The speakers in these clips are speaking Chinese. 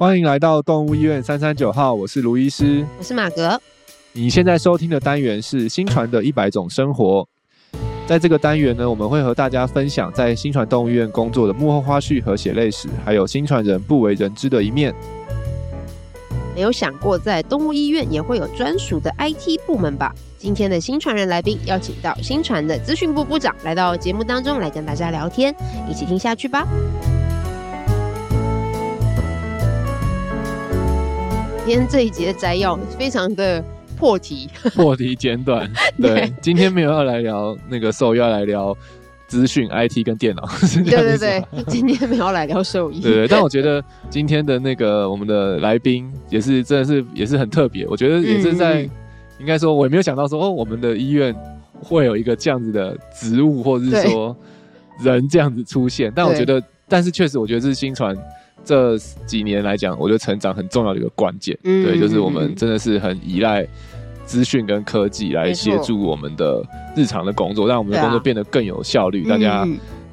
欢迎来到动物医院三三九号，我是卢医师，我是马格。你现在收听的单元是新传的一百种生活，在这个单元呢，我们会和大家分享在新传动物医院工作的幕后花絮和血泪史，还有新传人不为人知的一面。没有想过在动物医院也会有专属的 IT 部门吧？今天的新传人来宾邀请到新传的资讯部部长来到节目当中来跟大家聊天，一起听下去吧。天这一节的摘要非常的破题，破题简短。对，对今天没有要来聊那个兽医，要来聊资讯、IT 跟电脑。对对对，今天没有要来聊兽医。对对，但我觉得今天的那个我们的来宾也是真的是也是很特别。我觉得也是在、嗯、应该说，我也没有想到说哦，我们的医院会有一个这样子的职务，或者是说人这样子出现。但我觉得，但是确实，我觉得这是新传。这几年来讲，我觉得成长很重要的一个关键，嗯、对，就是我们真的是很依赖资讯跟科技来协助我们的日常的工作，让我们的工作变得更有效率，啊、大家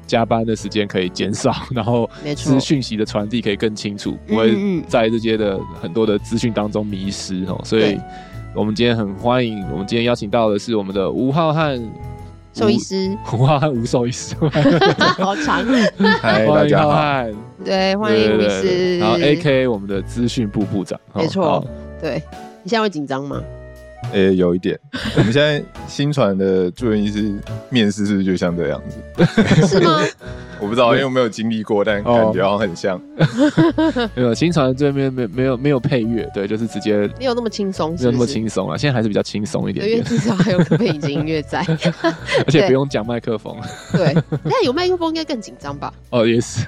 加班的时间可以减少，然后资讯息的传递可以更清楚，不会在这些的很多的资讯当中迷失哦。所以，我们今天很欢迎，我们今天邀请到的是我们的吴浩瀚。兽医师，哇，吴兽医师，好长，嗨，大家好，对，欢迎吴医师，然后 AK 我们的资讯部部长，没错，对，你现在会紧张吗？诶、欸，有一点。我们现在新传的住院医师面试是不是就像这样子？是吗？我不知道，因为我没有经历过，但感觉好像很像。哦、没有，新传这边没没有没有配乐，对，就是直接没有那么轻松，没有那么轻松啊。现在还是比较轻松一点点，因为至少还有背景音乐在，而且不用讲麦克风。对，那有麦克风应该更紧张吧？哦，也是。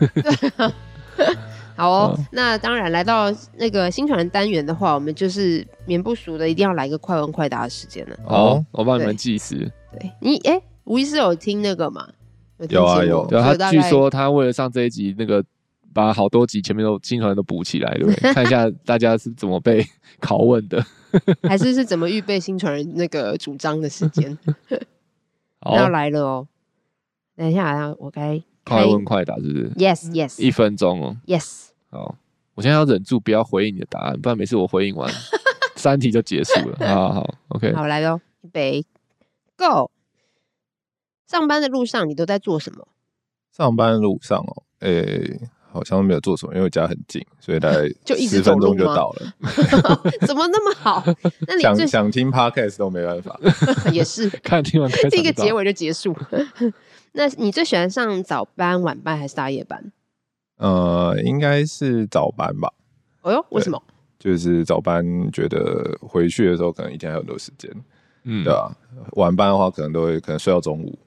好哦，哦，那当然来到那个新传单元的话，我们就是免不熟的，一定要来个快问快答的时间了。哦，我帮你们计时。对你，哎、欸，吴医师有听那个吗？有，有啊，有。对，他据说他为了上这一集，那个把好多集前面都新传都补起来，对不对？看一下大家是怎么被拷问的，还是是怎么预备新传人那个主张的时间？要来了哦，等一下，我该快问快答，是不是？Yes, yes，一分钟哦。Yes。好，我现在要忍住不要回应你的答案，不然每次我回应完 三题就结束了。好好好，OK。好，来喽，预备，Go。上班的路上你都在做什么？上班的路上哦，诶、欸，好像没有做什么，因为家很近，所以大概 就一十分钟就到了。怎么那么好？那你想想听 Podcast 都没办法。也是，看听完第一个结尾就结束。那你最喜欢上早班、晚班还是大夜班？呃，应该是早班吧。哦哟，为什么？就是早班觉得回去的时候可能一天还有很多时间，嗯，对吧？晚班的话可能都会可能睡到中午，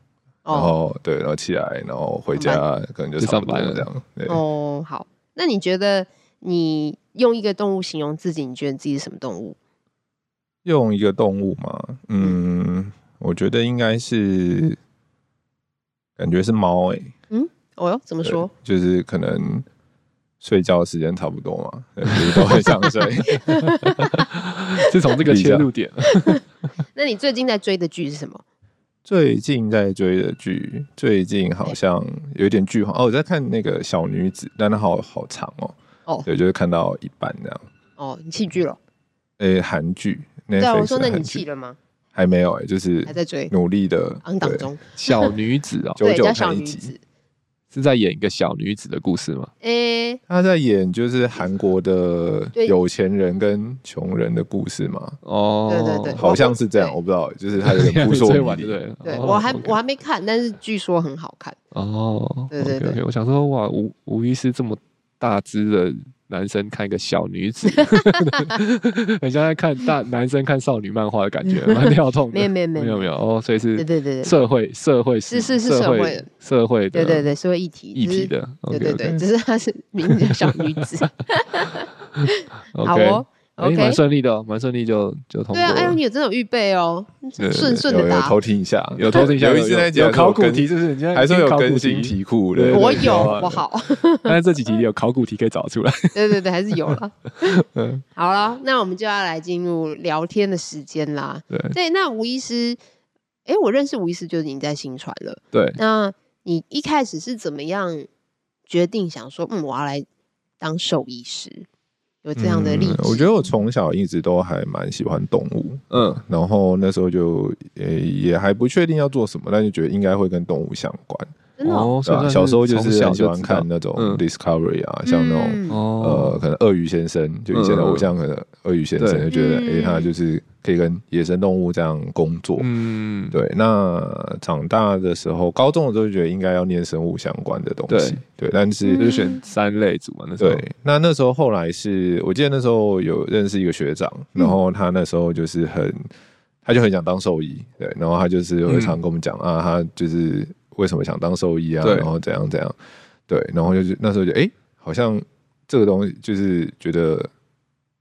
哦、然后对，然后起来，然后回家可能就上班了这样。对哦，好。那你觉得你用一个动物形容自己，你觉得自己是什么动物？用一个动物吗？嗯，我觉得应该是，感觉是猫诶、欸。嗯。哦哟，怎么说？就是可能睡觉时间差不多嘛，就是都会想睡。是从这个切入点。那你最近在追的剧是什么？最近在追的剧，最近好像有一点剧荒哦。我在看那个小女子，但它好好长哦。哦，对，就是看到一半这样。哦，你弃剧了？诶，韩剧。对啊，我说那你弃了吗？还没有诶，就是还在追，努力的。昂档中，小女子哦，对，叫小女子。是在演一个小女子的故事吗？诶、欸，他在演就是韩国的有钱人跟穷人的故事吗？哦，对对对，好像是这样，我不知道，就是他有点扑朔迷离。对，对我还我还没看，但是据说很好看。哦，对对对，对，我想说哇，吴吴医师这么大只的。男生看一个小女子，很像在看大男生看少女漫画的感觉，蛮 跳痛的。没有没有没有没有哦，所以是对对对社会社会是是是社会社会的对对对社会议题议题的，对对对，只是她是名字叫小女子。好哦。哎，蛮顺利的哦，蛮顺利就就通过。对啊，哎呦，你有这种预备哦，顺顺的答。有偷听一下，有偷听一下。有一次在讲考古题，就是你还说有更新题库的。我有，我好。但是这几集有考古题可以找出来。对对对，还是有了。嗯，好了，那我们就要来进入聊天的时间啦。对对，那吴医师，哎，我认识吴医师就是已经在新传了。对，那你一开始是怎么样决定想说，嗯，我要来当兽医师？有这样的例子？嗯、我觉得我从小一直都还蛮喜欢动物，嗯，然后那时候就也也还不确定要做什么，但就觉得应该会跟动物相关。哦，小时候就是很喜欢看那种 Discovery 啊，像那种呃，可能鳄鱼先生，就以前的偶像，可能鳄鱼先生就觉得，哎，他就是可以跟野生动物这样工作。嗯，对。那长大的时候，高中的时候就觉得应该要念生物相关的东西。对，但是就选三类组嘛。那时候，对。那那时候后来是我记得那时候有认识一个学长，然后他那时候就是很，他就很想当兽医，对，然后他就是会常跟我们讲啊，他就是。为什么想当兽医啊？然后怎样怎样？对，然后就是那时候就哎，好像这个东西就是觉得，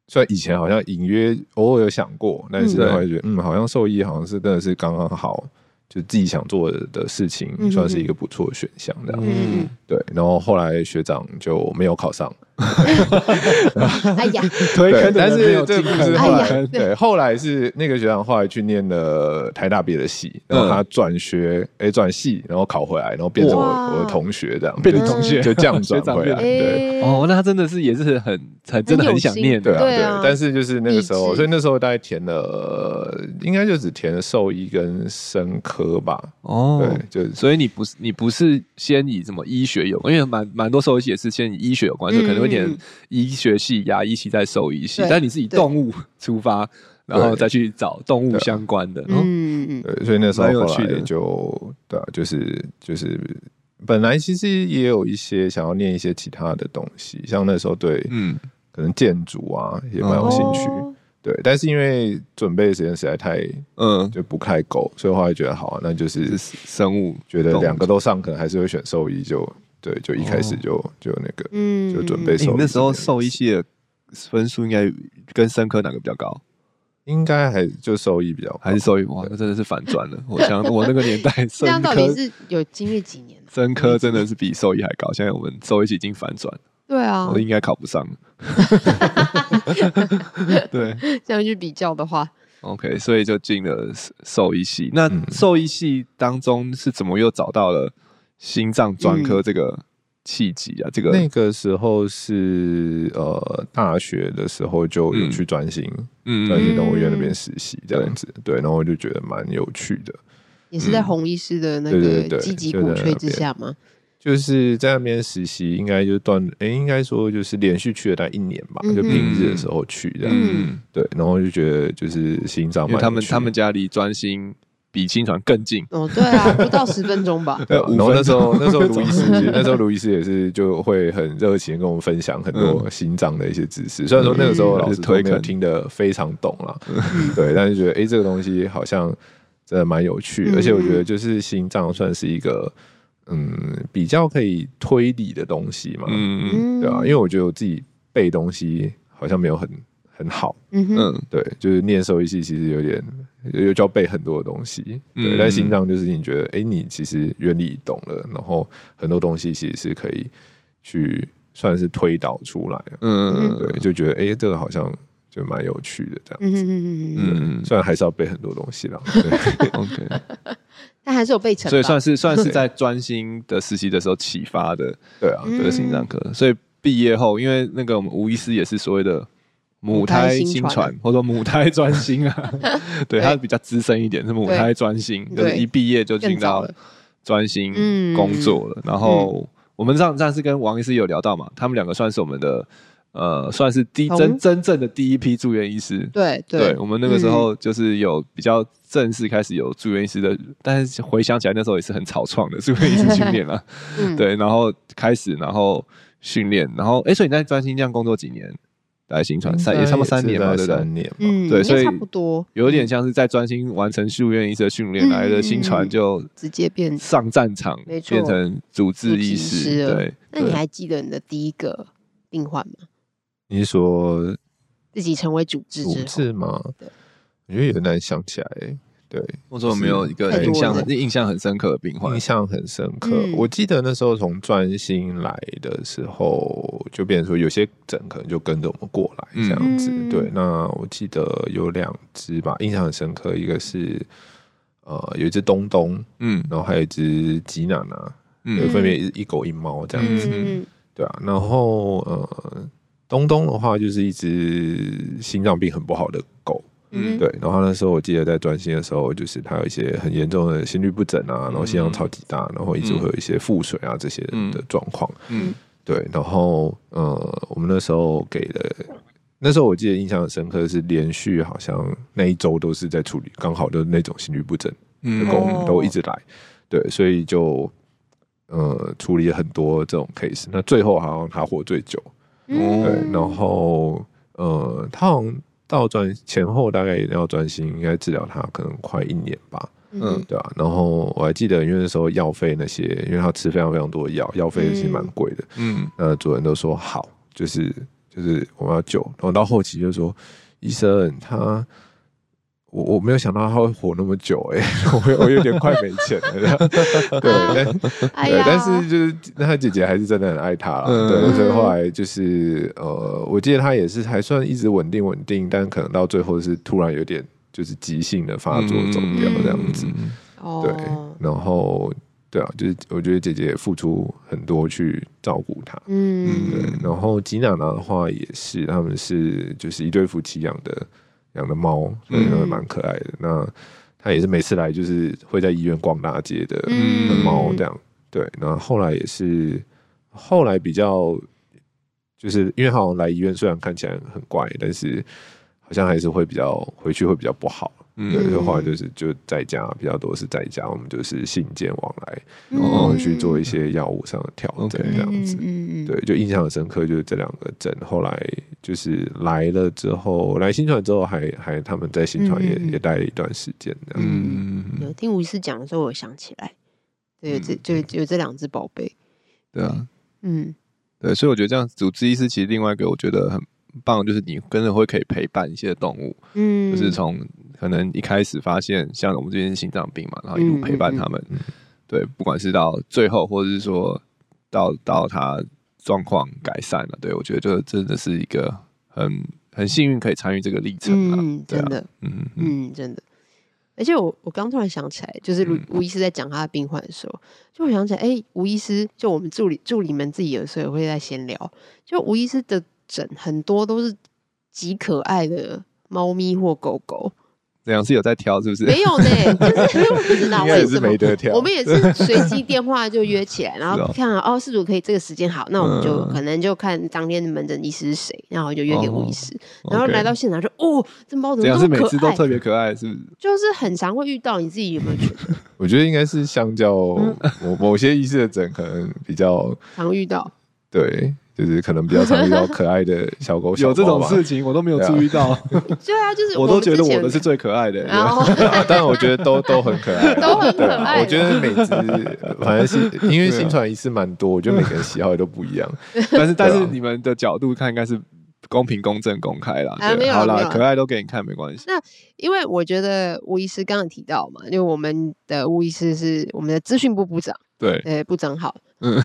虽然以前好像隐约偶尔有想过，但是后来觉得嗯，好像兽医好像是真的是刚刚好。就自己想做的事情，算是一个不错的选项，这样。嗯，对。然后后来学长就没有考上。哎呀，对，但是这不是后来，对，后来是那个学长后来去念了台大别的系，然后他转学，哎，转系，然后考回来，然后变成我我的同学，这样，变成同学，就这样转 回来。对，哦，那他真的是也是很很真的很想念，对啊，对。但是就是那个时候，所以那时候大概填了，应该就只填了兽医跟生科。吧，哦，对，就是，所以你不是你不是先以什么医学有，因为蛮蛮多兽医系也是先以医学有关，就可能会填医学系、牙医系再兽医系，但你是以动物出发，然后再去找动物相关的，嗯，对，所以那时候后来就对啊，就是就是本来其实也有一些想要念一些其他的东西，像那时候对，嗯，可能建筑啊也蛮有兴趣。对，但是因为准备的时间实在太，嗯，就不太够，所以后来觉得好啊，那就是生物，觉得两个都上，可能还是会选兽医，就对，就一开始就就那个，嗯，就准备兽医。你那时候兽医系的分数应该跟生科哪个比较高？应该还就兽医比较高，还是兽医？哇，那真的是反转了。我想我那个年代，这样到底是有经历几年？生科真的是比兽医还高，现在我们兽医系已经反转了。对啊，我应该考不上。对，这样去比较的话，OK，所以就进了兽医系。那兽医系当中是怎么又找到了心脏专科这个契机啊？这个那个时候是呃大学的时候就有去专心，嗯，专心动物医院那边实习这样子。对，然后我就觉得蛮有趣的，也是在洪医师的那个积极鼓吹之下吗？就是在那边实习，应该就断，哎，应该说就是连续去了大概一年吧，就平日的时候去这样，嗯，对，然后就觉得就是心脏，因为他们他们家离专心比心传更近，哦，对啊，不到十分钟吧。对，然后那时候那时候卢医师，那时候卢医师也是就会很热情跟我们分享很多心脏的一些知识，虽然说那个时候老师没有听得非常懂了，对，但是觉得哎，这个东西好像真的蛮有趣，而且我觉得就是心脏算是一个。嗯，比较可以推理的东西嘛，嗯，对吧？因为我觉得我自己背东西好像没有很很好，嗯哼，对，就是念兽医系其实有点又就要背很多的东西，对。嗯、但心脏就是你觉得，哎、欸，你其实原理懂了，然后很多东西其实是可以去算是推导出来，嗯，对，就觉得哎、欸，这个好像就蛮有趣的这样子，嗯嗯嗯，虽然还是要背很多东西啦，对，OK。但还是有背成，所以算是 算是在专心的实习的时候启发的，对啊，这个心脏科。所以毕业后，因为那个我们吴医师也是所谓的母胎新传，或者说母胎专心啊，对，他比较资深一点，是母胎专心，就是一毕业就进到专心工作了。然后我们上上次跟王医师有聊到嘛，他们两个算是我们的。呃，算是第真真正的第一批住院医师。对对，对，我们那个时候就是有比较正式开始有住院医师的，但是回想起来那时候也是很草创的住院医师训练了。对，然后开始，然后训练，然后哎，所以你在专心这样工作几年？来新传三也差不多三年嘛，对不对？三年，嗯，对，所以差不多，有点像是在专心完成住院医师的训练来的新传就直接变上战场，没错，变成主治医师。对，那你还记得你的第一个病患吗？你是说自己成为主治主治吗？对，我觉得有点难想起来。对，或者有没有一个印象很印象很深刻的病患？印象很深刻。嗯、我记得那时候从专心来的时候，就变成说有些诊可能就跟着我们过来这样子。嗯、对，那我记得有两只吧，印象很深刻。一个是呃，有一只东东，嗯，然后还有一只吉娜娜，嗯，分别一狗一猫这样子。嗯、对啊，然后呃。东东的话就是一只心脏病很不好的狗。嗯，对。然后那时候我记得在专心的时候，就是他有一些很严重的心律不整啊，然后心脏超级大，然后一直会有一些腹水啊这些的状况。嗯，对。然后呃，我们那时候给的，那时候我记得印象很深刻是连续好像那一周都是在处理，刚好的那种心律不整的狗都一直来。对，所以就呃处理了很多这种 case。那最后好像他活最久。对，然后呃，他好像。到转前后大概也要专心，应该治疗他可能快一年吧，嗯，对啊。然后我还记得，因为那时候药费那些，因为他吃非常非常多的药，药费其实蛮贵的，嗯。那主人都说好，就是就是我们要救。然后到后期就说，医生他。我我没有想到他会活那么久哎、欸，我我有点快没钱了，对，但、对，但是就是那他姐姐还是真的很爱他了，嗯、对，所以后来就是呃，我记得他也是还算一直稳定稳定，但可能到最后是突然有点就是急性的发作走掉这样子，嗯、对，然后对啊，就是我觉得姐姐也付出很多去照顾他，嗯，对，然后吉娜娜的话也是，他们是就是一对夫妻养的。养的猫，所以它蛮可爱的。嗯、那它也是每次来就是会在医院逛大街的猫这样。嗯、对，然后后来也是后来比较，就是因为好像来医院虽然看起来很怪，但是好像还是会比较回去会比较不好。嗯，对，后来就是就在家比较多是在家，我们就是信件往来，然后去做一些药物上的调整这样子。嗯，对，就印象很深刻，就是这两个诊后来就是来了之后，来新传之后还还他们在新传也也待了一段时间。嗯，有听吴医师讲的时候，我想起来，对，这就就有这两只宝贝。对啊，嗯，对，所以我觉得这样主治医师其实另外一个我觉得很棒，就是你跟着会可以陪伴一些动物，嗯，就是从。可能一开始发现像我们这边心脏病嘛，然后一路陪伴他们，嗯嗯嗯、对，不管是到最后，或者是说到到他状况改善了，对，我觉得这真的是一个很很幸运可以参与这个历程啊，嗯，真的，嗯嗯，真的。而且我我刚突然想起来，就是吴吴医师在讲他的病患的时候，就我想起来，哎、欸，吴医师就我们助理助理们自己有时候也会在闲聊，就吴医师的诊很多都是极可爱的猫咪或狗狗。怎样是有在挑，是不是？没有呢，就是 因为我不知道为什么。没得挑。我们也是随机电话就约起来，然后看哦，事主可以这个时间好，那我们就可能就看当天的门诊医师是谁，然后就约给吴医师，然后来到现场就哦，这猫怎么这么可爱？这样是每次都特别可爱，是不是？就是很常会遇到，你自己有没有觉得？我觉得应该是相较某某些医师的诊，可能比较常遇到。对。就是可能比较常遇到可爱的小狗，小，有这种事情我都没有注意到。对啊，就是我都觉得我的是最可爱的。然后，但我觉得都都很可爱，都很可爱。我觉得每只反正是因为新传一次蛮多，我觉得每个人喜好也都不一样。但是但是你们的角度看应该是公平、公正、公开啦。好啦，可爱都给你看没关系。那因为我觉得吴医师刚刚提到嘛，因为我们的吴医师是我们的资讯部部长，对，呃，部长好。嗯，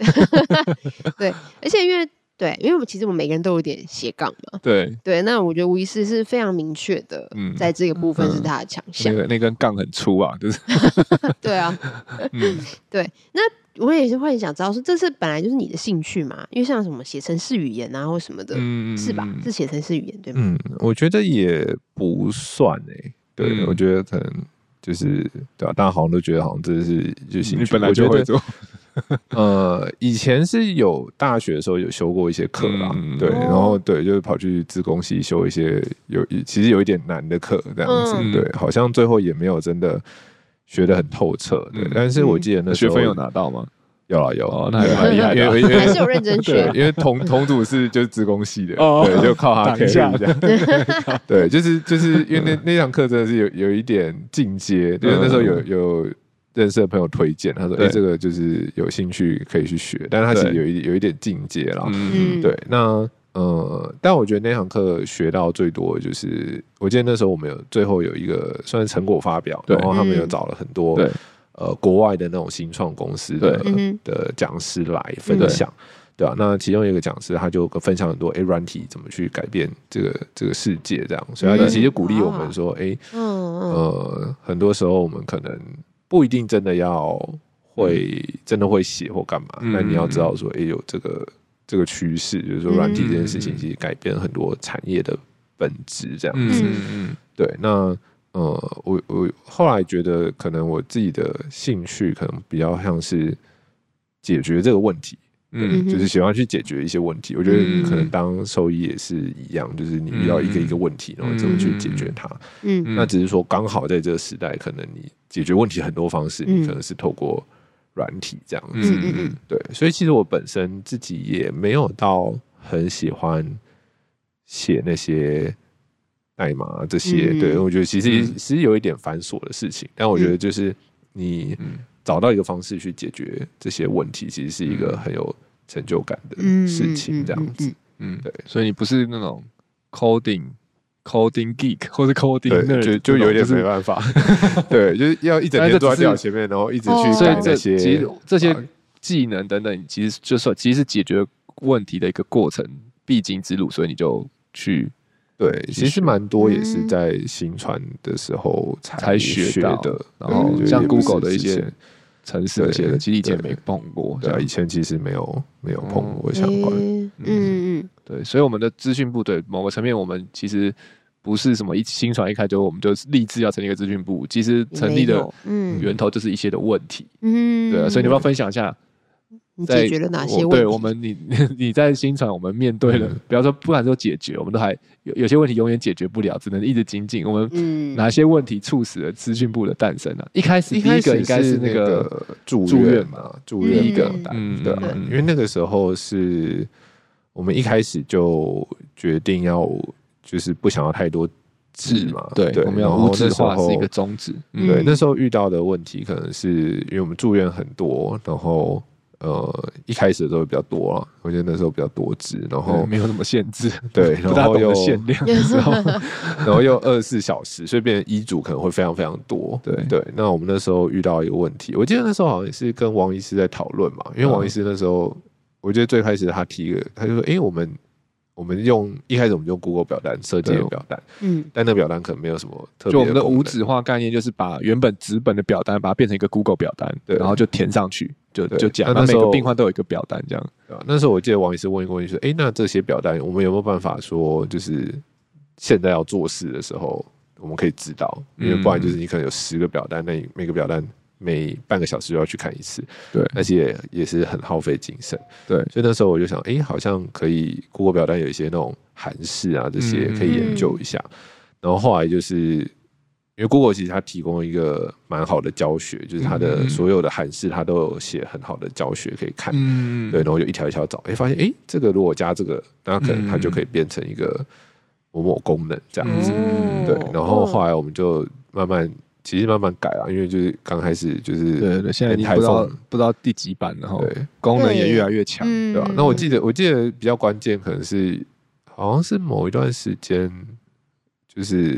对，而且因为。对，因为我们其实我们每个人都有点斜杠嘛。对对，那我觉得吴医师是非常明确的，嗯，在这个部分是他的强项。那个那根杠很粗啊，就是。对啊，嗯，对。那我也是会想知道说，这是本来就是你的兴趣嘛？因为像什么写程式语言啊，或什么的，嗯，是吧？是写程式语言对吗？嗯，我觉得也不算诶。对，我觉得可能就是对吧？大家好像都觉得好像这是就兴趣，本来就会做。呃，以前是有大学的时候有修过一些课啦，嗯、对，然后对，就是跑去自工系修一些有其实有一点难的课这样子，嗯、对，好像最后也没有真的学的很透彻，对，嗯、但是我记得那时候学分有拿到吗？有啊有，啊，那还蛮 厉害的，因为因为还是有认真学，因为同同组是就是自工系的，对，就靠他 carry 这样，对，就是就是因为那那堂课真的是有有一点进阶，因为那时候有有。认识的朋友推荐，他说：“哎、欸，这个就是有兴趣可以去学，但是他其实有一有一点境界啦。嗯，对。那呃，但我觉得那堂课学到最多的就是，我记得那时候我们有最后有一个算是成果发表，然后他们有找了很多对。呃国外的那种新创公司的的讲师来分享，对吧、啊？那其中一个讲师他就分享很多，哎、欸，软体怎么去改变这个这个世界这样，所以他就其实鼓励我们说，哎、嗯，呃，很多时候我们可能。不一定真的要会真的会写或干嘛，那你要知道说，哎，有这个这个趋势，就是说软体这件事情其实改变很多产业的本质，这样子。嗯嗯，对。那呃，我我后来觉得，可能我自己的兴趣可能比较像是解决这个问题。嗯，就是喜欢去解决一些问题。我觉得可能当兽医也是一样，就是你遇到一个一个问题，然后怎么去解决它。嗯，那只是说刚好在这个时代，可能你解决问题很多方式，你可能是透过软体这样子。嗯嗯，对。所以其实我本身自己也没有到很喜欢写那些代码这些。对，我觉得其实其实有一点繁琐的事情，但我觉得就是你。找到一个方式去解决这些问题，其实是一个很有成就感的事情。这样子，嗯，对，所以你不是那种 coding coding geek 或者 coding，对，就就有点没办法。对，就是要一整天坐在电脑前面，然后一直去改这些，其实这些技能等等，其实就是其实是解决问题的一个过程必经之路，所以你就去。对，其实蛮多也是在新传的时候才学的，然后像 Google 的一些。城市这些的，其实以前没碰过，对，以前其实没有没有碰过相关，嗯。嗯，对，所以我们的资讯部对某个层面，我们其实不是什么一新传一开就我们就立志要成立一个资讯部，其实成立的源头就是一些的问题，嗯，对，所以你要不要分享一下？你解决了哪些问题？对我们，你你在新传，我们面对了，比方说，不管说解决，我们都还有有些问题永远解决不了，只能一直精进。我们哪些问题促使了资讯部的诞生呢？一开始第一个应该是那个住院嘛，住院一个对，因为那个时候是我们一开始就决定要，就是不想要太多字嘛，对，我们要无纸化是一个宗旨。对，那时候遇到的问题可能是因为我们住院很多，然后。呃，一开始的时候比较多了，我觉得那时候比较多汁，然后没有什么限制，对，然后又限量的时候，然后又二十四小时，所以变成医嘱可能会非常非常多。对对，那我们那时候遇到一个问题，我记得那时候好像也是跟王医师在讨论嘛，因为王医师那时候，我觉得最开始他提一个，他就说，哎，我们。我们用一开始我们用 Google 表单设计的表单，嗯，但那表单可能没有什么特别。就我们的无纸化概念，就是把原本纸本的表单，把它变成一个 Google 表单，对，然后就填上去，就就讲，那每个病患都有一个表单，这样。那时候我记得王医师问一个问题说：“哎，那这些表单我们有没有办法说，就是现在要做事的时候，我们可以知道？因为不然就是你可能有十个表单，那你每个表单。”每半个小时就要去看一次，对，而且也是很耗费精神，对，所以那时候我就想，哎、欸，好像可以，Google 表单有一些那种韩式啊，这些可以研究一下。嗯、然后后来就是因为 Google 其实它提供一个蛮好的教学，就是它的所有的韩式它都有写很好的教学可以看，嗯，对，然后就一条一条找，哎、欸，发现哎、欸，这个如果加这个，那可能它就可以变成一个某某功能这样子，嗯、对，然后后来我们就慢慢。其实慢慢改了，因为就是刚开始就是对对，现在你不知道不知道第几版了哈，对，功能也越来越强，对吧？那我记得我记得比较关键可能是好像是某一段时间就是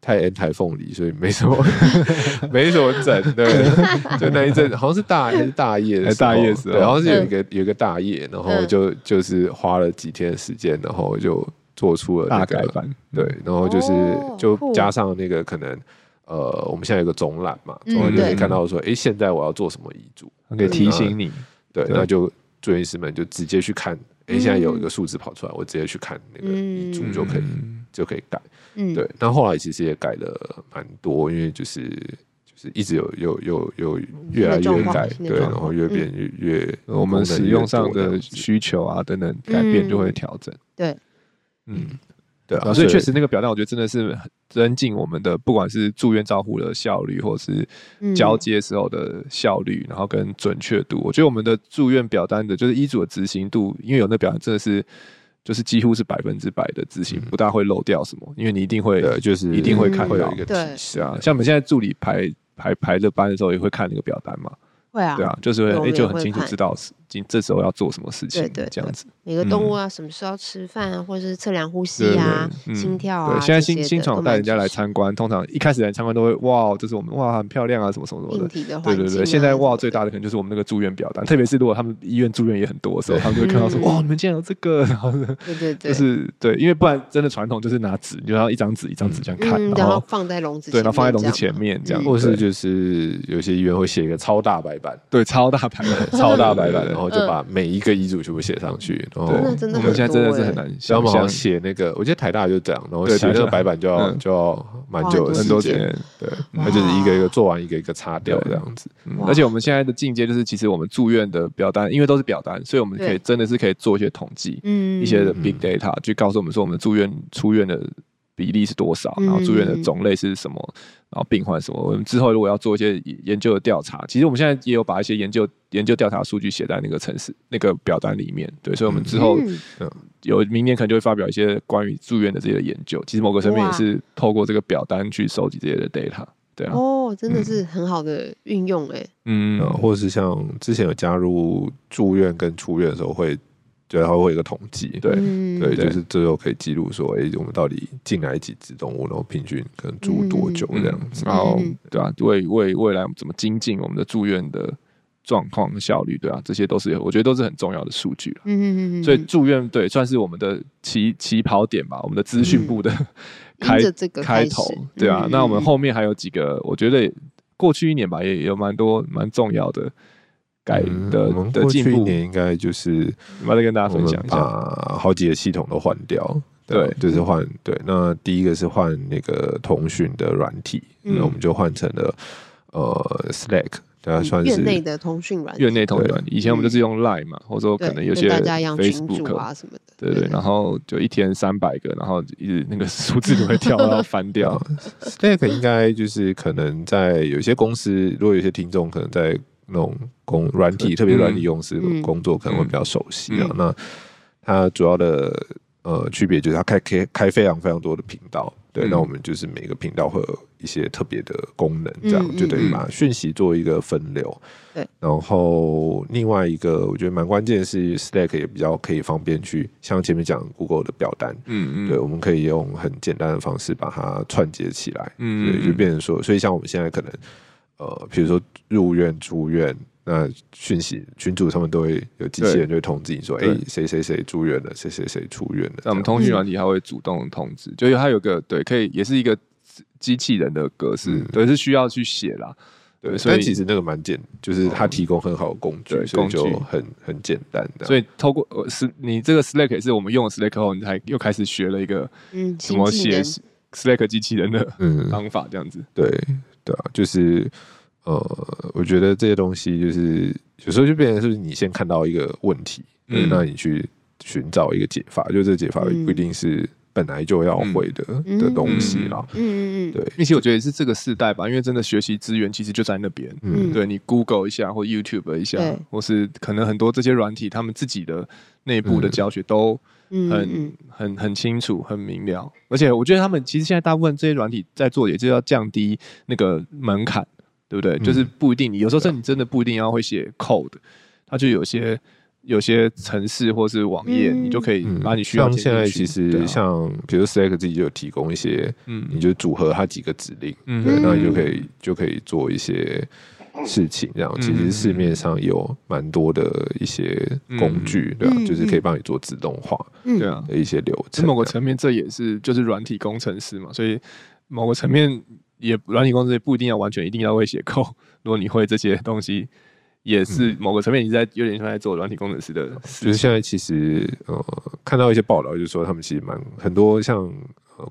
太盐台凤梨，所以没什么 没什么整，对，就那一阵好像是大还是大叶的大叶时候，然后是有一个有一个大叶，然后就就是花了几天的时间，然后就做出了大改版，对，然后就是就加上那个可能。呃，我们现在有个总览嘛，总览就可以看到说，哎，现在我要做什么遗嘱，可以提醒你。对，那就住院医师们就直接去看，哎，现在有一个数字跑出来，我直接去看那个遗嘱就可以，就可以改。对，那后来其实也改了蛮多，因为就是就是一直有有有有越来越改，对，然后越变越越，我们使用上的需求啊等等改变就会调整。对，嗯。对啊，所以确实那个表单，我觉得真的是增进我们的不管是住院照护的效率，或是交接时候的效率，然后跟准确度。我觉得我们的住院表单的，就是医嘱的执行度，因为有那表单真的是就是几乎是百分之百的执行，不大会漏掉什么，因为你一定会，就是一定会看到一个提示啊。像我们现在助理排排排的班的时候，也会看那个表单嘛。会啊，对啊，就是会哎，就很清楚知道是今这时候要做什么事情，对对，这样子。每个动物啊，什么时候吃饭啊，或者是测量呼吸啊、心跳啊。对，现在新新传带人家来参观，通常一开始来参观都会哇，这是我们哇很漂亮啊，什么什么什么的。对对对，现在哇最大的可能就是我们那个住院表单，特别是如果他们医院住院也很多的时候，他们就会看到说哇，你们竟然有这个，然后对对对，就是对，因为不然真的传统就是拿纸，你就要一张纸一张纸这样看，然后放在笼子，对，然后放在笼子前面这样，或是就是有些医院会写一个超大白板，对，超大。白板超大白板的，然后就把每一个遗嘱全部写上去。然后我们现在真的是很难想象写那个，我觉得台大就这样，然后写那个白板就要就要蛮久的时间，对，那就是一个一个做完，一个一个擦掉这样子。而且我们现在的进阶就是，其实我们住院的表单，因为都是表单，所以我们可以真的是可以做一些统计，嗯，一些的 big data 去告诉我们说，我们住院出院的。比例是多少？然后住院的种类是什么？然后病患什么？我们之后如果要做一些研究的调查，其实我们现在也有把一些研究研究调查数据写在那个城市那个表单里面。对，所以我们之后有明年可能就会发表一些关于住院的这些研究。其实某个层面也是透过这个表单去收集这些的 data。对啊，哦，真的是很好的运用哎。嗯，或者是像之前有加入住院跟出院的时候会。就它会有一个统计，对、嗯、对，就是最后可以记录说，哎、欸，我们到底进来几只动物，然后平均可能住多久这样子，嗯、然后对啊，为为未来怎么精进我们的住院的状况效率，对啊，这些都是我觉得都是很重要的数据了。嗯嗯嗯，所以住院对算是我们的起起跑点吧，我们的资讯部的开，开头，对啊，那我们后面还有几个，我觉得过去一年吧，也有蛮多蛮重要的。改的的进步，去年应该就是我再跟大家分享一下，把好几个系统都换掉。对，就是换对。那第一个是换那个通讯的软体，那我们就换成了呃 Slack，大家算是院内的通讯软体。院内通讯软体，以前我们就是用 Line 嘛，或者说可能有些 Facebook 啊什么的。对对，然后就一天三百个，然后一直那个数字就会跳到翻掉。Slack 应该就是可能在有些公司，如果有些听众可能在。那种工软体，特别软体公司工作可能会比较熟悉啊。那它主要的呃区别就是它开开开非常非常多的频道，对。嗯、那我们就是每个频道会有一些特别的功能，这样、嗯、就等于把讯息做一个分流。对、嗯。然后另外一个我觉得蛮关键的是 Stack 也比较可以方便去像前面讲 Google 的表单，嗯嗯，对，我们可以用很简单的方式把它串接起来，嗯，对，就变成说，所以像我们现在可能。呃，比如说入院、住院，那讯息群主他们都会有机器人就会通知你说，哎，谁谁谁住院了，谁谁谁出院了。那我们通讯软体它会主动通知，就是它有个对，可以也是一个机器人的格式，对，是需要去写啦。对，所以其实那个蛮简，就是它提供很好的工具，所以就很很简单的。所以透过呃，是你这个 Slack 也是我们用了 Slack 后，你才又开始学了一个嗯，怎么写 Slack 机器人的嗯方法这样子，对。对啊，就是呃，我觉得这些东西就是有时候就变成是你先看到一个问题，嗯，那你去寻找一个解法，就这个解法不一定是本来就要会的的东西啦。嗯嗯嗯，对，并且我觉得是这个时代吧，因为真的学习资源其实就在那边。嗯，对你 Google 一下或 YouTube 一下，或是可能很多这些软体，他们自己的内部的教学都。很很很清楚，很明了，而且我觉得他们其实现在大部分这些软体在做，也就是要降低那个门槛，对不对？嗯、就是不一定，你有时候你真的不一定要会写 code，它就有些有些城市或是网页，嗯、你就可以把你需要。像现在其实像比如 Slack 自己就有提供一些，嗯，你就组合它几个指令，嗯，对，那你就可以就可以做一些。事情这样，其实市面上有蛮多的一些工具，对吧？就是可以帮你做自动化，对啊的一些流程。某个层面，这也是就是软体工程师嘛，所以某个层面也软体工程师不一定要完全一定要会写 code，如果你会这些东西，也是某个层面你在有点像在做软体工程师的。就是现在其实呃看到一些报道，就是说他们其实蛮很多像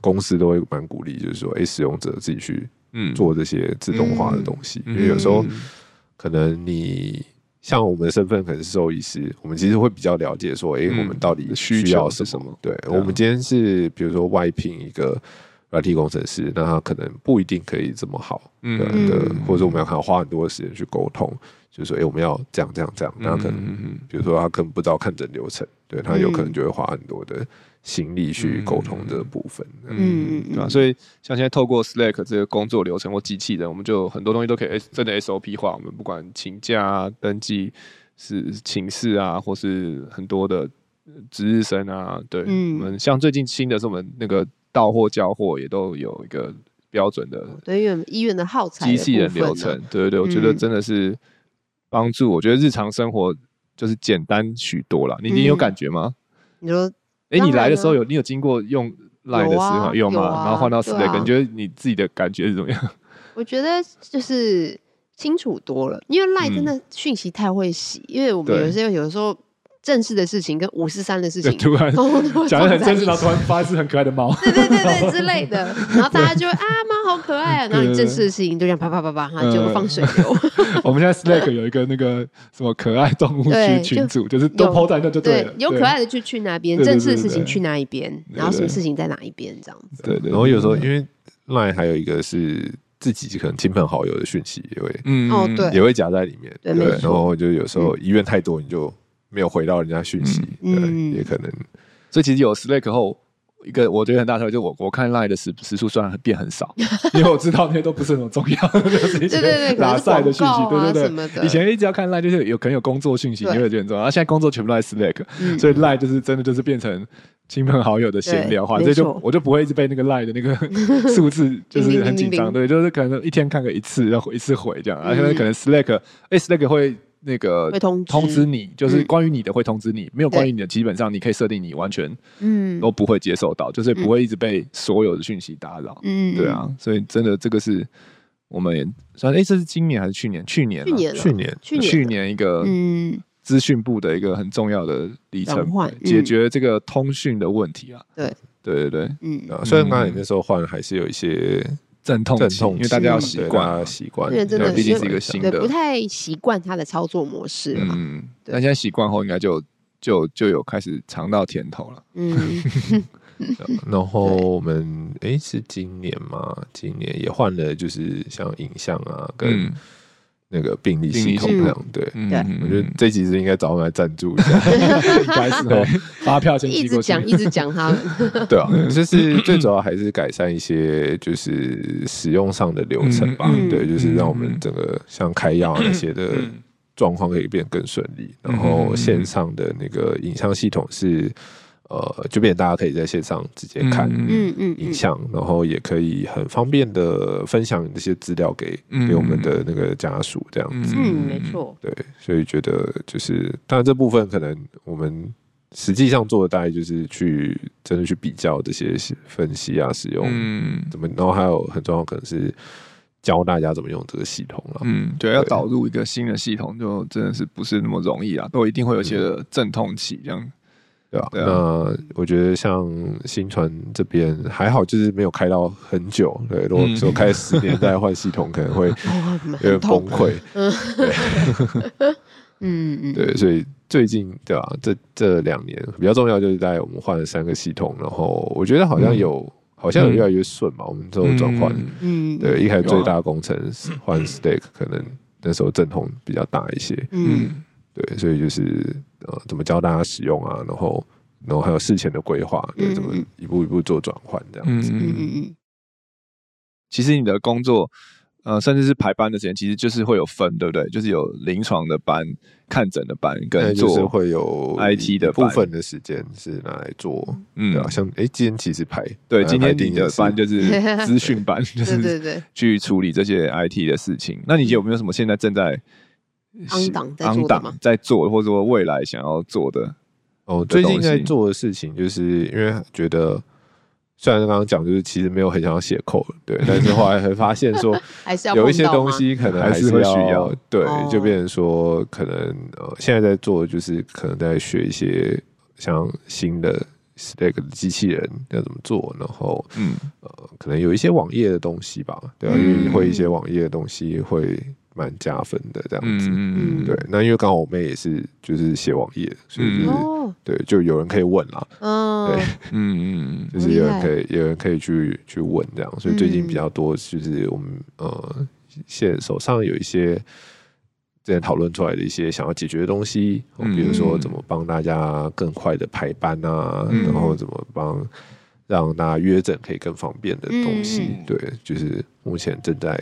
公司都会蛮鼓励，就是说哎使用者自己去。嗯，做这些自动化的东西，因为有时候可能你像我们的身份可能是兽医师，我们其实会比较了解说，哎，我们到底需要是什么？对，我们今天是比如说外聘一个软体工程师，那他可能不一定可以这么好，嗯，的，或者说我们要看花很多的时间去沟通，就是说，哎，我们要这样这样这样，那可能比如说他可能不知道看诊流程，对，他有可能就会花很多的。心力去沟通的部分，嗯，对吧？所以像现在透过 Slack 这个工作流程或机器人，我们就很多东西都可以真的 SOP 化。我们不管请假啊、登记是请示啊，或是很多的值日生啊，对，嗯、我们像最近新的是我们那个到货交货也都有一个标准的，对，医院医院的耗材机器人流程，对对对，我觉得真的是帮助。我觉得日常生活就是简单许多了。你你有感觉吗？你说。哎，你来的时候有你有经过用 Line 的时候有吗？然后换到 Slack，你觉得你自己的感觉是怎么样？我觉得就是清楚多了，因为赖真的讯息太会洗，因为我们有些有的时候。正式的事情跟五四三的事情，突然 讲的很正式，然后突然发一只很可爱的猫，对对对对之类的，然后大家就会啊猫好可爱啊，然后你正式的事情就这样啪啪啪啪，然后就放水流。我们现在 Slack 有一个那个什么可爱动物区群组，就是都 po 在那就对了，有可爱的就去那边，正式的事情去哪一边，然后什么事情在哪一边这样子。对对，然后有时候因为 Line 还有一个是自己可能亲朋好友的讯息也会，嗯。哦对，也会夹在里面，对，然后就有时候医院太多你就。没有回到人家讯息，嗯，对，也可能。所以其实有 Slack 后，一个我觉得很大特别，就我我看 Line 的时时数虽然变很少，因为我知道那些都不是很重要的，就 是一些拉赛的讯息，对对对。以前一直要看 Line，就是有可能有工作讯息，因为觉得很重要。然后现在工作全部都在 Slack，所以 Line 就是真的就是变成亲朋好友的闲聊话，所以就我就不会一直被那个 Line 的那个 数字就是很紧张，对，就是可能一天看个一次，然后一次回这样，而且可能 Slack，哎，Slack 会。那个会通通知你，就是关于你的会通知你，没有关于你的，基本上你可以设定你完全嗯。都不会接受到，就是不会一直被所有的讯息打扰。嗯，对啊，所以真的这个是我们算哎，这是今年还是去年？去年，去年，去年，去年一个嗯。资讯部的一个很重要的里程碑，解决这个通讯的问题啊。对，对对对，嗯，虽然刚才你那时候换还是有一些。阵痛，阵痛，因为大家要习惯，习惯，因为真的毕竟是一个新的，不太习惯它的操作模式。嗯，但现在习惯后，应该就就就有开始尝到甜头了。嗯，然后我们哎，是今年嘛？今年也换了，就是像影像啊，跟。那个病历系统对，我觉得这集是应该找我们来赞助一下，应该是哦，发票先寄过去，一直讲一直讲他们，对啊，就是最主要还是改善一些就是使用上的流程吧，对，就是让我们整个像开药那些的状况可以变得更顺利，然后线上的那个影像系统是。呃，就变大家可以在线上直接看，嗯嗯，影像，然后也可以很方便的分享这些资料给给我们的那个家属，这样子，嗯，没错，对，所以觉得就是，当然这部分可能我们实际上做的大概就是去真的去比较这些分析啊，使用，嗯，怎么，然后还有很重要可能是教大家怎么用这个系统了，嗯，对，要导入一个新的系统，就真的是不是那么容易啊，都一定会有些阵痛期这样。对啊，那我觉得像新传这边还好，就是没有开到很久。对，如果说开十年再换系统，可能会 有点崩溃。嗯，对，嗯嗯，对，所以最近对吧？这这两年比较重要，就是在我们换了三个系统，然后我觉得好像有，好像有越来越顺嘛。我们这种转换，嗯，对，一开始最大工程换 Stack，可能那时候阵痛比较大一些。嗯。对，所以就是呃，怎么教大家使用啊？然后，然后还有事前的规划，对，怎么一步一步做转换这样子。嗯嗯嗯。其实你的工作，呃，甚至是排班的时间，其实就是会有分，对不对？就是有临床的班、看诊的班，跟做会有 IT 的部分的时间是拿来做。嗯，像哎，今天其实排对，今天你的班就是 资讯班，就是对对去处理这些 IT 的事情。那你有没有什么现在正在？昂档在做的吗？在做，或者说未来想要做的哦。最近在做的事情，就是因为觉得，虽然刚刚讲就是其实没有很想要写 code，对，但是后来会发现说，有一些东西可能还是会需要，对，就变成说可能呃，现在在做就是可能在学一些像新的 Stack 的机器人要怎么做，然后嗯呃，可能有一些网页的东西吧，对啊，因为会一些网页的东西会。蛮加分的这样子，嗯嗯对。那因为刚好我妹也是，就是写网页，所以就是、嗯、对，就有人可以问啦。嗯，对，嗯嗯，就是有人可以，有人可以去去问这样。所以最近比较多，就是我们呃，现手上有一些之前讨论出来的一些想要解决的东西，比如说怎么帮大家更快的排班啊，嗯、然后怎么帮让大家约诊可以更方便的东西。嗯、对，就是目前正在。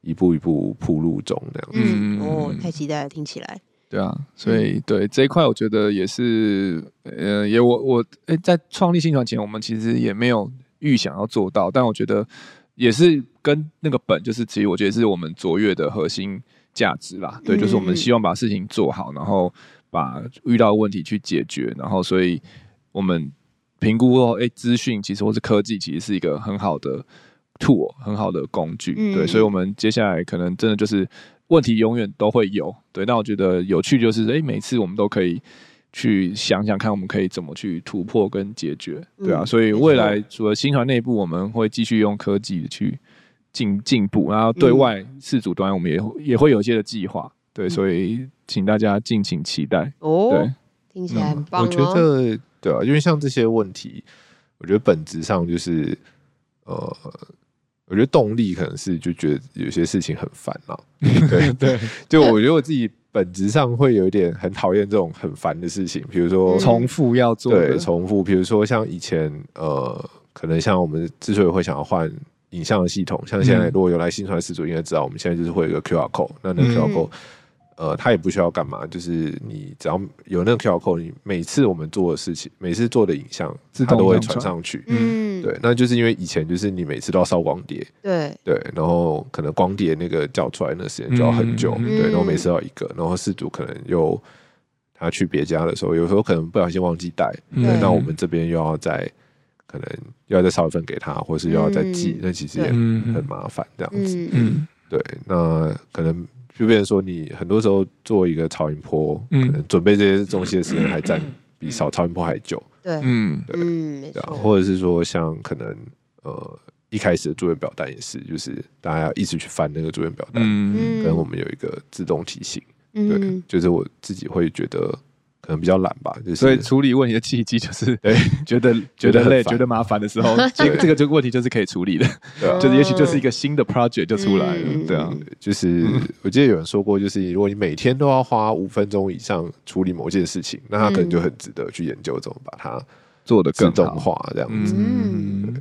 一步一步铺路中，这样子。嗯哦，太期待了，听起来。对啊，所以对这一块，我觉得也是，呃，也我我哎，在创立新传前，我们其实也没有预想要做到，但我觉得也是跟那个本，就是其实我觉得是我们卓越的核心价值啦。对，就是我们希望把事情做好，然后把遇到的问题去解决，然后所以我们评估哦，哎，资讯其实或是科技，其实是一个很好的。Tool 很好的工具，嗯、对，所以，我们接下来可能真的就是，问题永远都会有。对，那我觉得有趣就是，哎、欸，每次我们都可以去想想看，我们可以怎么去突破跟解决，对啊。嗯、所以未来除了新团内部，我们会继续用科技去进进步，然后对外饲主端，我们也也会有一些的计划。对，所以请大家敬请期待哦。对，听起来很棒、哦嗯、我觉得对啊，因为像这些问题，我觉得本质上就是呃。我觉得动力可能是就觉得有些事情很烦恼，对对，就我觉得我自己本质上会有一点很讨厌这种很烦的事情，比如说重复要做，对，重复，比如说像以前呃，可能像我们之所以会想要换影像的系统，像现在如果有来新传的饲主应该知道，我们现在就是会有一个 QR code，那那个 QR code。呃，他也不需要干嘛，就是你只要有那个 QR code，你每次我们做的事情，每次做的影像，它都会传上去。嗯，对，那就是因为以前就是你每次都要烧光碟，对对，然后可能光碟那个叫出来那时间就要很久，嗯、对，然后每次要一个，然后事主可能又他去别家的时候，有时候可能不小心忘记带，对，那、嗯、我们这边又要再可能又要再烧一份给他，或是又要再寄，嗯、那其实也很麻烦这样子。嗯，嗯对，那可能。就变成说，你很多时候做一个超音波，嗯，可能准备这些东西的时间还占比扫超音波还久。对，嗯，对。或者是说，像可能呃一开始的住院表单也是，就是大家要一直去翻那个住院表单，嗯，可能我们有一个自动提醒，对，就是我自己会觉得。可能比较懒吧，就是所以处理问题的契机就是，对，觉得 觉得累、觉得麻烦的时候，这个这个这个问题就是可以处理的，对就是也许就是一个新的 project 就出来了，对啊，就是我记得有人说过，就是如果你每天都要花五分钟以上处理某件事情，那他可能就很值得去研究怎么把它做的更自动化这样子。嗯，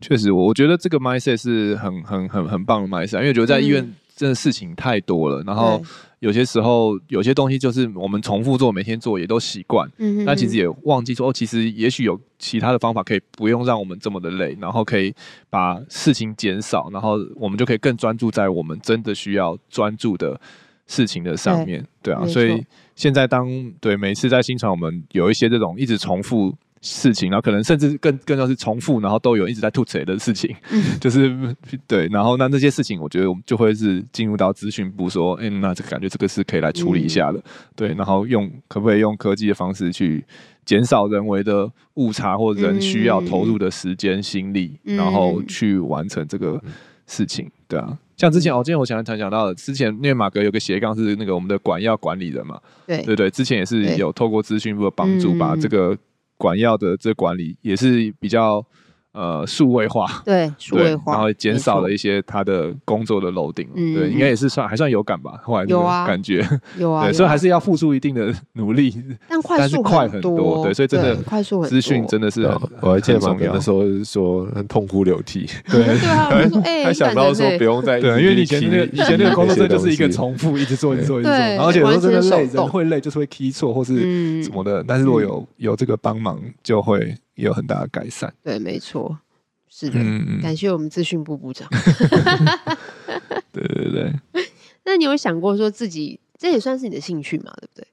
确实，我我觉得这个 mindset 是很很很很棒的 mindset，因为觉得在医院真的事情太多了，然后。有些时候，有些东西就是我们重复做，每天做也都习惯。嗯哼，但其实也忘记说，哦，其实也许有其他的方法可以不用让我们这么的累，然后可以把事情减少，然后我们就可以更专注在我们真的需要专注的事情的上面。对，对啊，所以现在当对每次在新传，我们有一些这种一直重复。事情，然后可能甚至更更像是重复，然后都有一直在吐槽的事情，嗯、就是对，然后那那些事情，我觉得我们就会是进入到资讯部说，哎、欸，那这个感觉这个是可以来处理一下的，嗯、对，然后用可不可以用科技的方式去减少人为的误差或人需要投入的时间心力，嗯、然后去完成这个事情，对啊，像之前哦，今天我想才讲到的，之前因为马格有个斜杠是那个我们的管要管理人嘛，对。对对，之前也是有透过资讯部的帮助把这个。管药的这管理也是比较呃 数位化，对数位化，然后减少了一些他的工作的 loading，对，应该也是算还算有感吧。后来有啊，感觉。有啊，对，所以还是要付出一定的努力，但快速快很多，对，所以真的快速资讯真的是，我还记得马哥那时候说很痛哭流涕，对。对啊，还想到说不用再对，因为以前那个以前那个工作就是一个重复，一直做一直做一直做，而且有时候真的累，人会累，就是会 key 错或是什么的，但是如果有有这个帮忙，就会。也有很大的改善，对，没错，是的，嗯、感谢我们资讯部部长。对对对，那你有想过说自己这也算是你的兴趣嘛？对不对？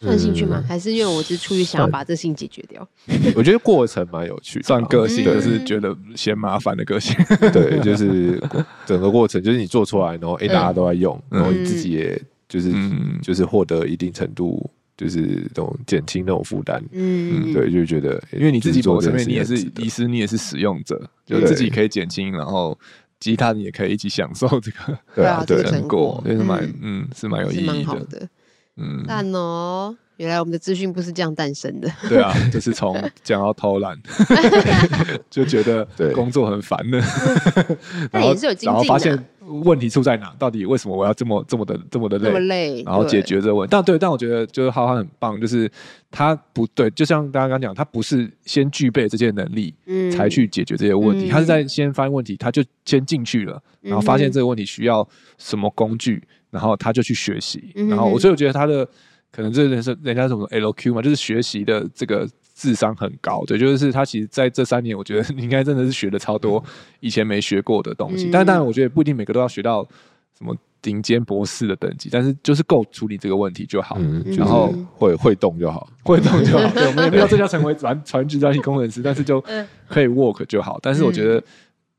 算兴趣吗？嗯、还是因为我是出于想要把这事情解决掉？我觉得过程蛮有趣的，算个性，就是觉得嫌麻烦的个性。对，就是整个过程，就是你做出来，然后哎，大家都在用，嗯、然后你自己也就是、嗯、就是获得一定程度。就是这种减轻那种负担，嗯，对，就觉得，因为你自己做这边，你也是医师，你也是使用者，就自己可以减轻，然后吉他你也可以一起享受这个，对啊，这个成果，是蛮，嗯，是蛮有意义的，嗯，但哦，原来我们的资讯不是这样诞生的，对啊，就是从 讲到偷懒，就觉得工作很烦的，然后然后发现。问题出在哪？到底为什么我要这么这么的这么的累？累然后解决这个问题。但对，但我觉得就是浩瀚很棒，就是他不对，就像大家刚刚讲，他不是先具备这些能力，嗯，才去解决这些问题。嗯、他是在先发现问题，他就先进去了，然后发现这个问题需要什么工具，然后他就去学习。然后我所以我觉得他的可能这人是人家什么 LQ 嘛，就是学习的这个。智商很高，对，就是他其实在这三年，我觉得应该真的是学了超多以前没学过的东西。嗯、但是当然，我觉得不一定每个都要学到什么顶尖博士的等级，但是就是够处理这个问题就好。嗯、然后会会动就好，会动就好。对，我们也没有真要 成为传传直专业工程师，但是就可以 work 就好。但是我觉得。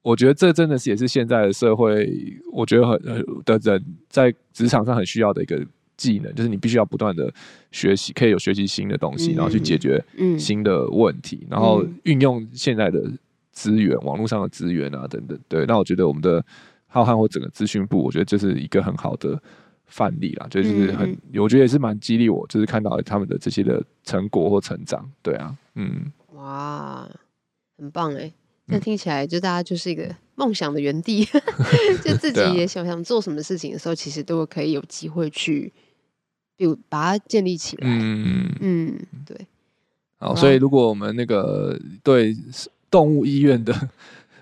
我觉得这真的是也是现在的社会，我觉得很的人在职场上很需要的一个技能，就是你必须要不断的学习，可以有学习新的东西，然后去解决新的问题，然后运用现在的资源，网络上的资源啊等等。对，那我觉得我们的浩瀚或整个资讯部，我觉得这是一个很好的范例啦，就是很，我觉得也是蛮激励我，就是看到他们的这些的成果或成长。对啊，嗯，哇，很棒哎。那听起来就大家就是一个梦想的园地，就自己也想想做什么事情的时候，其实都可以有机会去，比如把它建立起来。嗯嗯，对。好，所以如果我们那个对动物医院的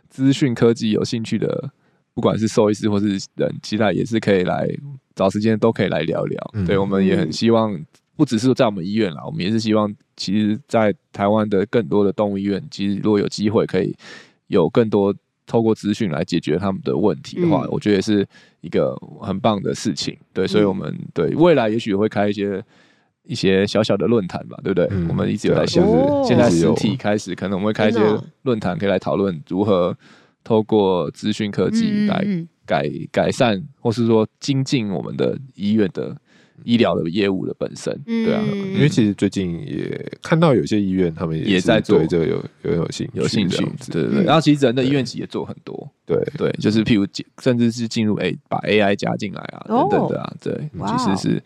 资讯科技有兴趣的，不管是兽医师或是人，其他也是可以来找时间都可以来聊聊。嗯、对，我们也很希望。不只是在我们医院啦，我们也是希望，其实，在台湾的更多的动物医院，其实如果有机会可以有更多透过资讯来解决他们的问题的话，嗯、我觉得也是一个很棒的事情。对，所以我们对未来也许会开一些一些小小的论坛吧，对不对？嗯、我们一直有在想，现在实体开始，可能我们会开一些论坛，可以来讨论如何透过资讯科技来改改善，或是说精进我们的医院的。医疗的业务的本身，对啊，因为其实最近也看到有些医院，他们也在做这个有有有兴有兴趣，对对对。然后其实人的医院其实也做很多，对。对，就是譬如甚至是进入 A 把 AI 加进来啊等等的啊，对，其实是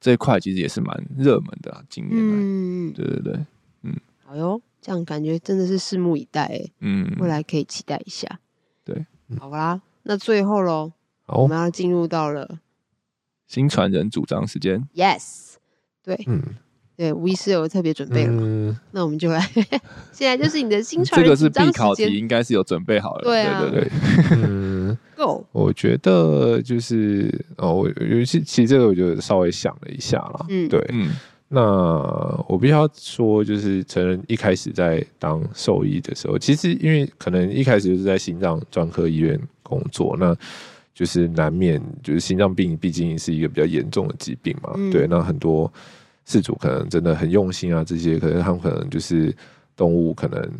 这一块其实也是蛮热门的啊，今年，嗯，对对对，嗯，好哟，这样感觉真的是拭目以待，嗯，未来可以期待一下，对，好啦，那最后喽，我们要进入到了。心传人主张时间，Yes，对，嗯，对，无疑是有特别准备了，嗯，那我们就来，现在就是你的新传人主张时间，这个是必考题，应该是有准备好了，对啊，对对对，嗯，Go，我觉得就是哦，我尤其其实这个我就稍微想了一下啦，嗯，对，嗯，那我必须要说，就是承认一开始在当兽医的时候，其实因为可能一开始就是在心脏专科医院工作，那。就是难免，就是心脏病，毕竟是一个比较严重的疾病嘛。嗯、对，那很多事主可能真的很用心啊，这些可能他们可能就是动物可能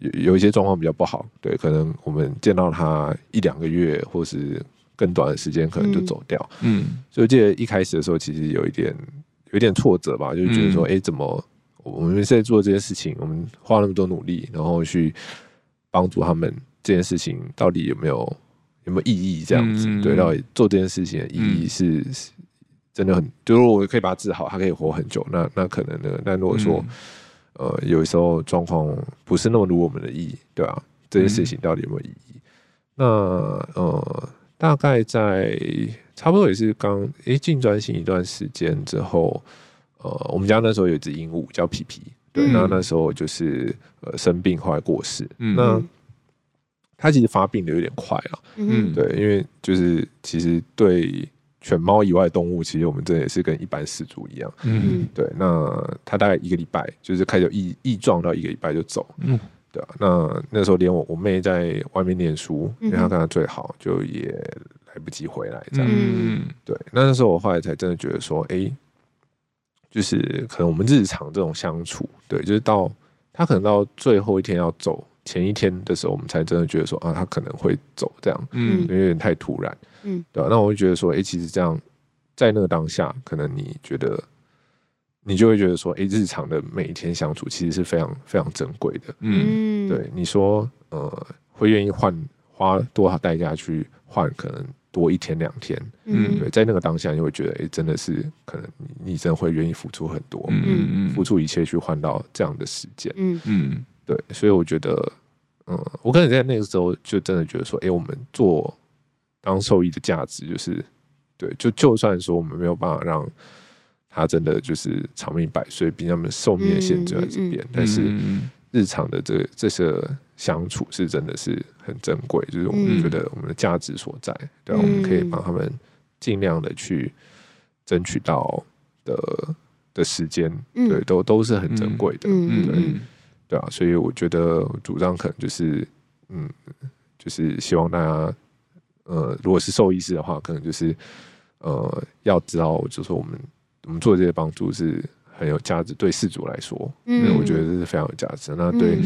有有一些状况比较不好，对，可能我们见到它一两个月或是更短的时间，可能就走掉。嗯，所以我记得一开始的时候，其实有一点有一点挫折吧，就是觉得说，哎、嗯欸，怎么我们现在做这件事情，我们花那么多努力，然后去帮助他们，这件事情到底有没有？有没有意义？这样子，嗯、对，到底做这件事情的意义是，嗯、真的很，就是我可以把它治好，它可以活很久。那那可能呢？但如果说，嗯、呃，有时候状况不是那么如我们的意，对啊，这件事情到底有没有意义？嗯、那呃，大概在差不多也是刚诶进专心一段时间之后，呃，我们家那时候有一只鹦鹉叫皮皮，对，嗯、那那时候就是呃生病后来过世，嗯、那。它其实发病的有点快啊，嗯，对，因为就是其实对犬猫以外的动物，其实我们这也是跟一般饲主一样，嗯，对。那它大概一个礼拜就是开始有异异状，到一个礼拜就走，嗯，对啊。那那时候连我我妹在外面念书，因为她跟她最好，就也来不及回来，这样，嗯，对。那那时候我后来才真的觉得说，哎、欸，就是可能我们日常这种相处，对，就是到他可能到最后一天要走。前一天的时候，我们才真的觉得说啊，他可能会走这样，嗯，因为有点太突然，嗯，对吧？那我会觉得说，哎、欸，其实这样在那个当下，可能你觉得你就会觉得说，哎、欸，日常的每一天相处其实是非常非常珍贵的，嗯，对。你说，呃，会愿意换花多少代价去换，可能多一天两天，嗯，对，在那个当下，你会觉得，哎、欸，真的是可能你真的会愿意付出很多，嗯嗯，付出一切去换到这样的时间，嗯。嗯。对，所以我觉得，嗯，我可能在那个时候就真的觉得说，哎，我们做当兽医的价值就是，对，就就算说我们没有办法让他真的就是长命百岁，比他们寿命的限制在这边，嗯、但是日常的这这些相处是真的是很珍贵，就是我们觉得我们的价值所在，对，我们可以帮他们尽量的去争取到的的时间，对，都都是很珍贵的，嗯，对。对啊，所以我觉得主张可能就是，嗯，就是希望大家，呃，如果是兽医师的话，可能就是，呃，要知道，就是我们我们做这些帮助是很有价值，对事主来说，嗯，我觉得这是非常有价值。那对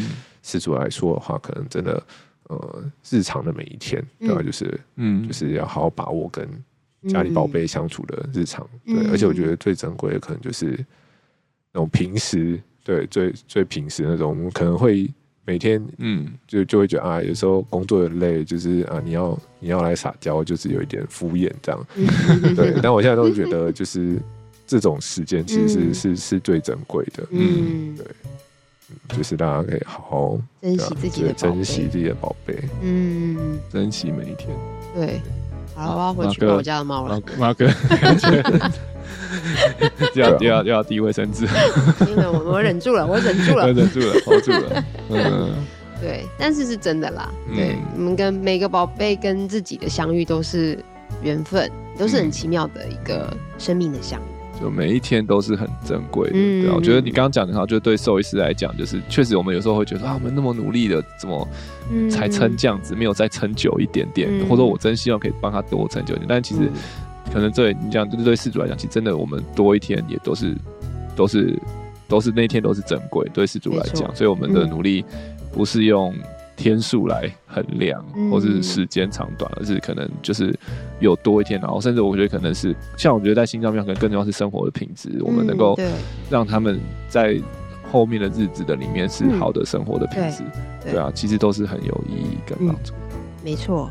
事主来说的话，可能真的，呃日常的每一天，对吧？就是嗯，就是要好好把握跟家里宝贝相处的日常，对。而且我觉得最珍贵的可能就是那种平时，对，最最平时那种，我们可能会每天嗯，就就会觉得啊，有时候工作很累，就是啊，你要你要来撒娇，就是有一点敷衍这样，对。但我现在都觉得就是。这种时间其实是、嗯、是是最珍贵的，嗯，对，就是大家可以好好珍惜自己的珍惜自己的宝贝，嗯，珍惜每一天。对，好了，我要回去抱我家的猫了。马哥，要要要递卫生纸，因为我我忍住了，我忍住了，我忍住了，hold 住了。嗯，对，但是是真的啦。对，我们跟每个宝贝跟自己的相遇都是缘分，都是很奇妙的一个生命的相遇。就每一天都是很珍贵的，嗯、对啊，我觉得你刚刚讲的好，就对兽医师来讲，就是确实我们有时候会觉得啊，我们那么努力的，怎么才撑这样子，没有再撑久一点点，嗯、或者我真希望可以帮他多撑久一点，但其实可能对你讲，就是对事主来讲，其实真的我们多一天也都是都是都是那一天都是珍贵，对事主来讲，所以我们的努力不是用。天数来衡量，或是时间长短，而是可能就是有多一天，然后甚至我觉得可能是像我觉得在心脏病可能更重要是生活的品质，我们能够让他们在后面的日子的里面是好的生活的品质，对啊，其实都是很有意义跟帮助。没错，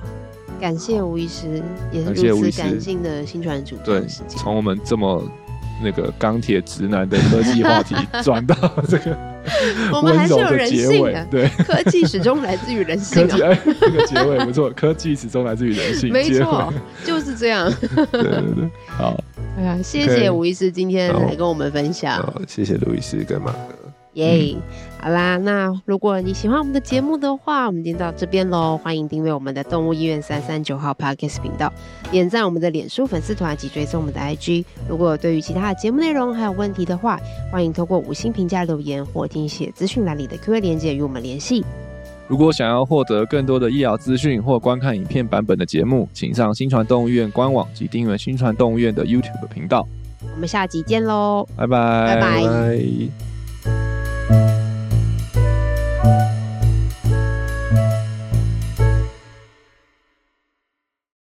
感谢吴医师，也是如此感性的新传主。对，从我们这么那个钢铁直男的科技话题 转到这个。我们还是有人性的，对，科技始终来自于人性。科技，哎，这个结尾不错，科技始终来自于人性，没错，就是这样。对对对，好，哎呀，谢谢吴医师今天来跟我们分享，谢谢卢医师跟马哥。耶好啦，那如果你喜欢我们的节目的话，我们今天到这边喽。欢迎订阅我们的动物医院三三九号 Podcast 频道，点赞我们的脸书粉丝团及追踪我们的 IG。如果对于其他的节目内容还有问题的话，欢迎透过五星评价留言或填写资讯栏里的 Q&A 连接与我们联系。如果想要获得更多的医疗资讯或观看影片版本的节目，请上新传动物医院官网及订阅新传动物医院的 YouTube 频道。我们下集见喽，拜拜，拜拜。